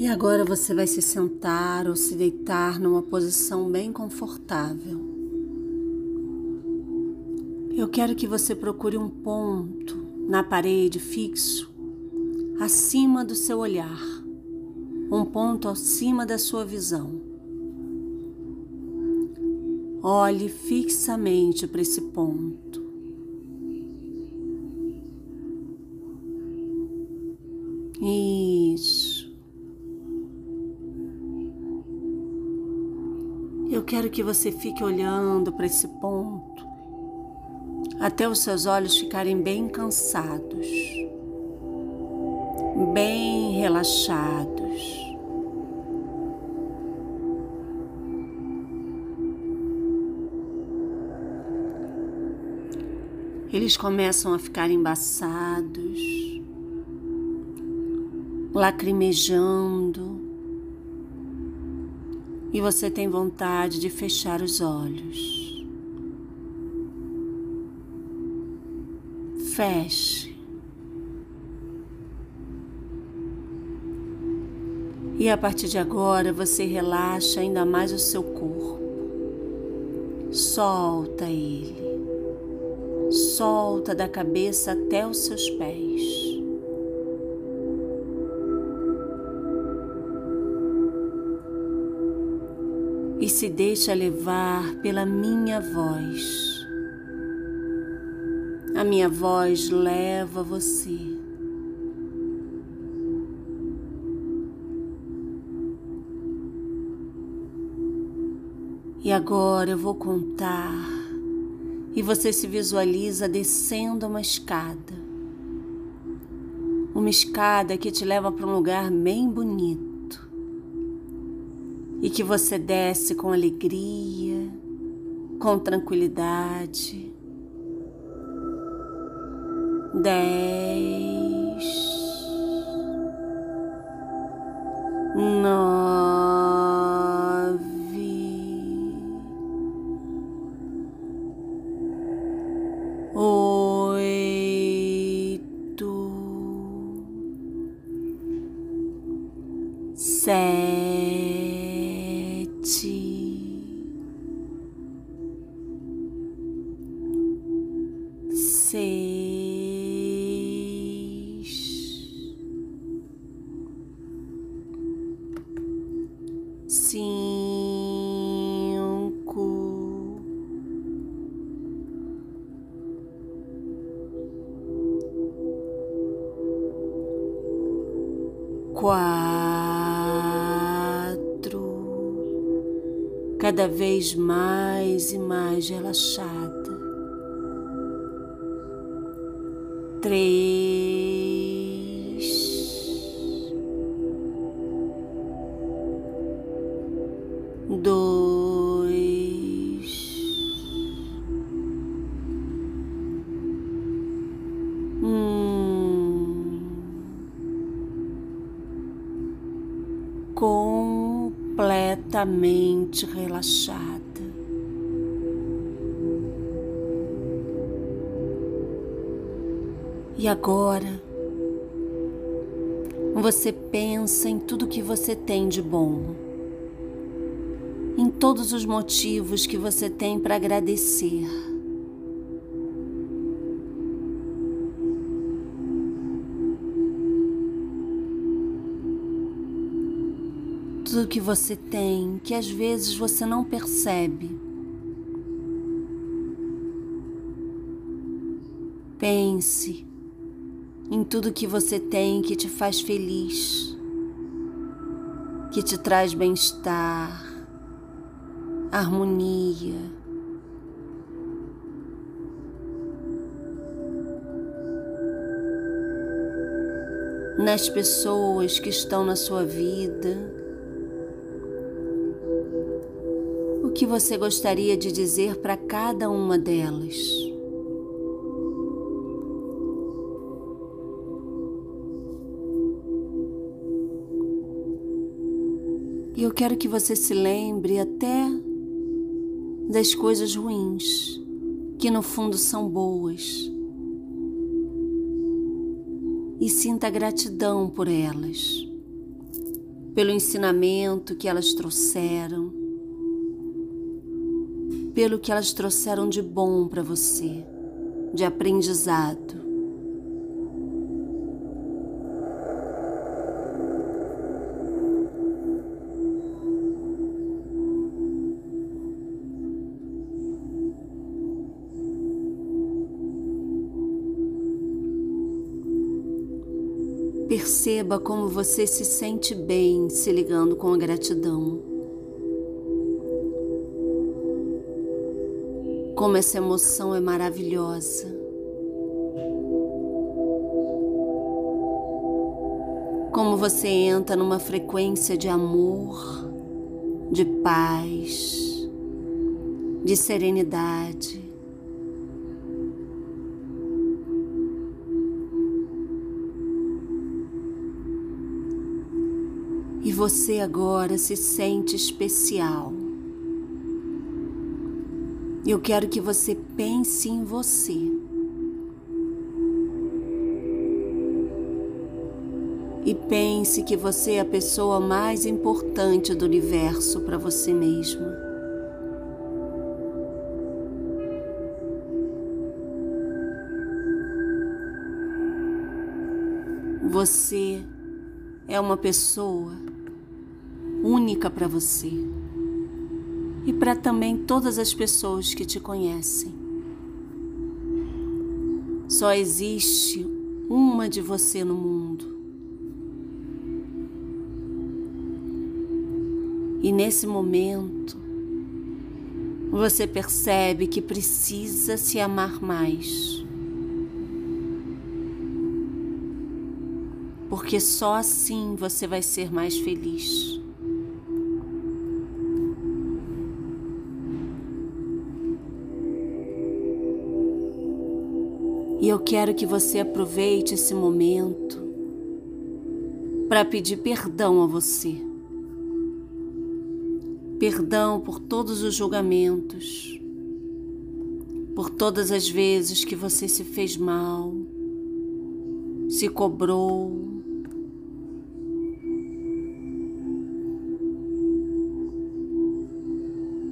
E agora você vai se sentar ou se deitar numa posição bem confortável. Eu quero que você procure um ponto na parede fixo acima do seu olhar, um ponto acima da sua visão. Olhe fixamente para esse ponto. Isso. Quero que você fique olhando para esse ponto até os seus olhos ficarem bem cansados, bem relaxados. Eles começam a ficar embaçados, lacrimejando, e você tem vontade de fechar os olhos. Feche. E a partir de agora você relaxa ainda mais o seu corpo. Solta ele solta da cabeça até os seus pés. E se deixa levar pela minha voz. A minha voz leva você. E agora eu vou contar e você se visualiza descendo uma escada. Uma escada que te leva para um lugar bem bonito e que você desce com alegria, com tranquilidade. Dez, nove. Cada vez mais e mais relaxada. Três, completamente mente relaxada. E agora, você pensa em tudo que você tem de bom, em todos os motivos que você tem para agradecer. Tudo que você tem que às vezes você não percebe. Pense em tudo que você tem que te faz feliz, que te traz bem-estar, harmonia. Nas pessoas que estão na sua vida, que você gostaria de dizer para cada uma delas? E eu quero que você se lembre até das coisas ruins, que no fundo são boas, e sinta gratidão por elas pelo ensinamento que elas trouxeram, pelo que elas trouxeram de bom para você, de aprendizado. Perceba como você se sente bem se ligando com a gratidão. Como essa emoção é maravilhosa. Como você entra numa frequência de amor, de paz, de serenidade. e você agora se sente especial. Eu quero que você pense em você. E pense que você é a pessoa mais importante do universo para você mesma. Você é uma pessoa única para você e para também todas as pessoas que te conhecem. Só existe uma de você no mundo. E nesse momento, você percebe que precisa se amar mais. Porque só assim você vai ser mais feliz. E eu quero que você aproveite esse momento para pedir perdão a você. Perdão por todos os julgamentos, por todas as vezes que você se fez mal, se cobrou.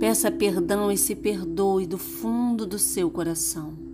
Peça perdão e se perdoe do fundo do seu coração.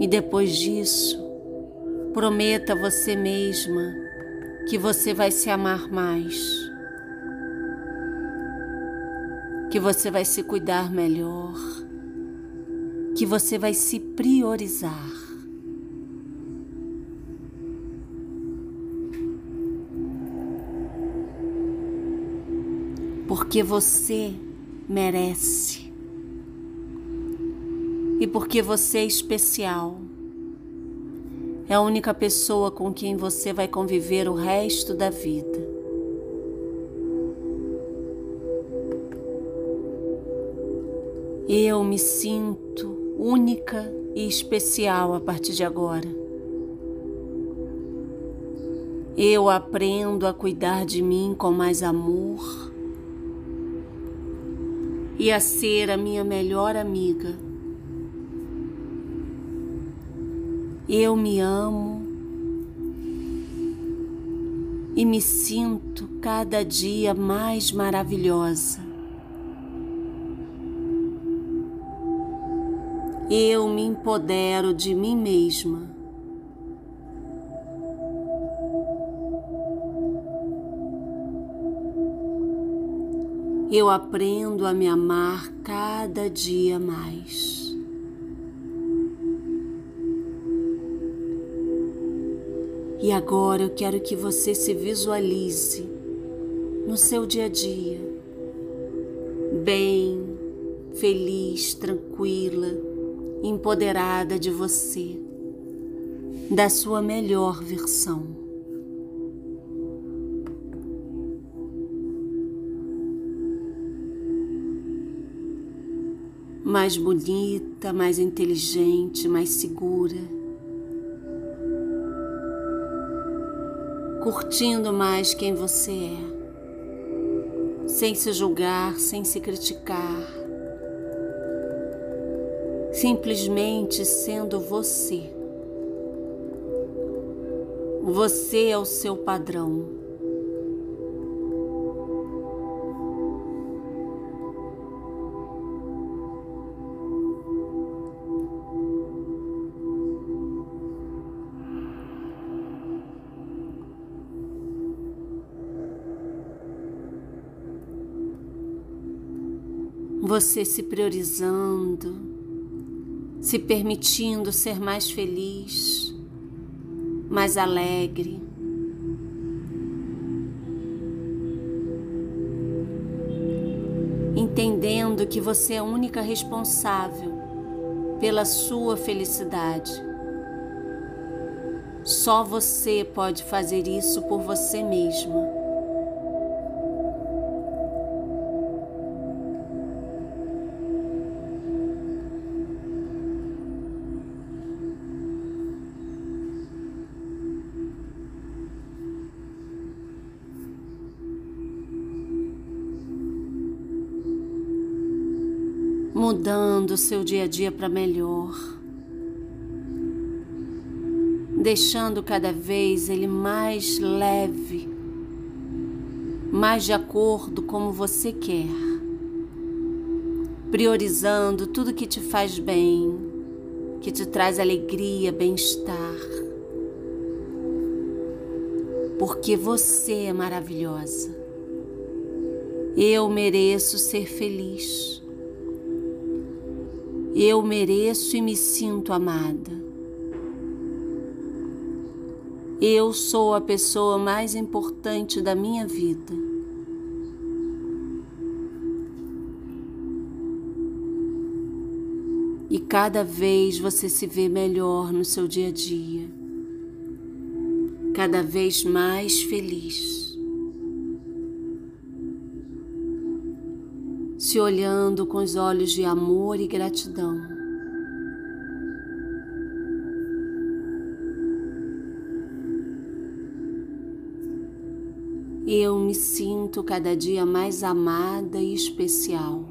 E depois disso, prometa a você mesma que você vai se amar mais, que você vai se cuidar melhor, que você vai se priorizar. Porque você merece e porque você é especial. É a única pessoa com quem você vai conviver o resto da vida. Eu me sinto única e especial a partir de agora. Eu aprendo a cuidar de mim com mais amor e a ser a minha melhor amiga. Eu me amo e me sinto cada dia mais maravilhosa. Eu me empodero de mim mesma. Eu aprendo a me amar cada dia mais. E agora eu quero que você se visualize no seu dia a dia, bem, feliz, tranquila, empoderada de você, da sua melhor versão. Mais bonita, mais inteligente, mais segura curtindo mais quem você é, sem se julgar, sem se criticar, simplesmente sendo você. Você é o seu padrão. Você se priorizando, se permitindo ser mais feliz, mais alegre. Entendendo que você é a única responsável pela sua felicidade. Só você pode fazer isso por você mesma. Mudando o seu dia a dia para melhor, deixando cada vez ele mais leve, mais de acordo como você quer, priorizando tudo que te faz bem, que te traz alegria, bem-estar. Porque você é maravilhosa. Eu mereço ser feliz. Eu mereço e me sinto amada. Eu sou a pessoa mais importante da minha vida. E cada vez você se vê melhor no seu dia a dia, cada vez mais feliz. Olhando com os olhos de amor e gratidão. Eu me sinto cada dia mais amada e especial.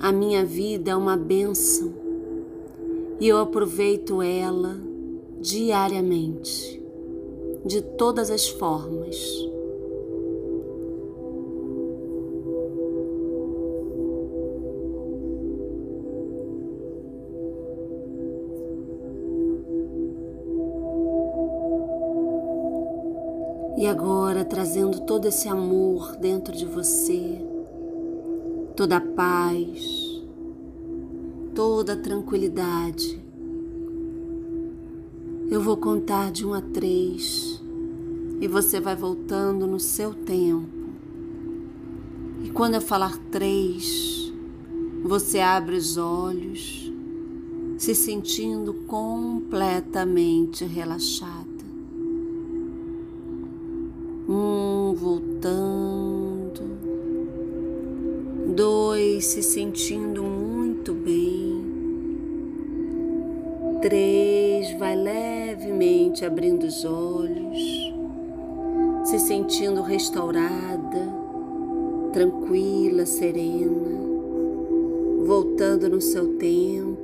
A minha vida é uma benção e eu aproveito ela diariamente, de todas as formas. E agora trazendo todo esse amor dentro de você, toda a paz, toda a tranquilidade. Eu vou contar de um a três e você vai voltando no seu tempo. E quando eu falar três, você abre os olhos, se sentindo completamente relaxado. Um voltando, dois se sentindo muito bem, três vai levemente abrindo os olhos, se sentindo restaurada, tranquila, serena, voltando no seu tempo.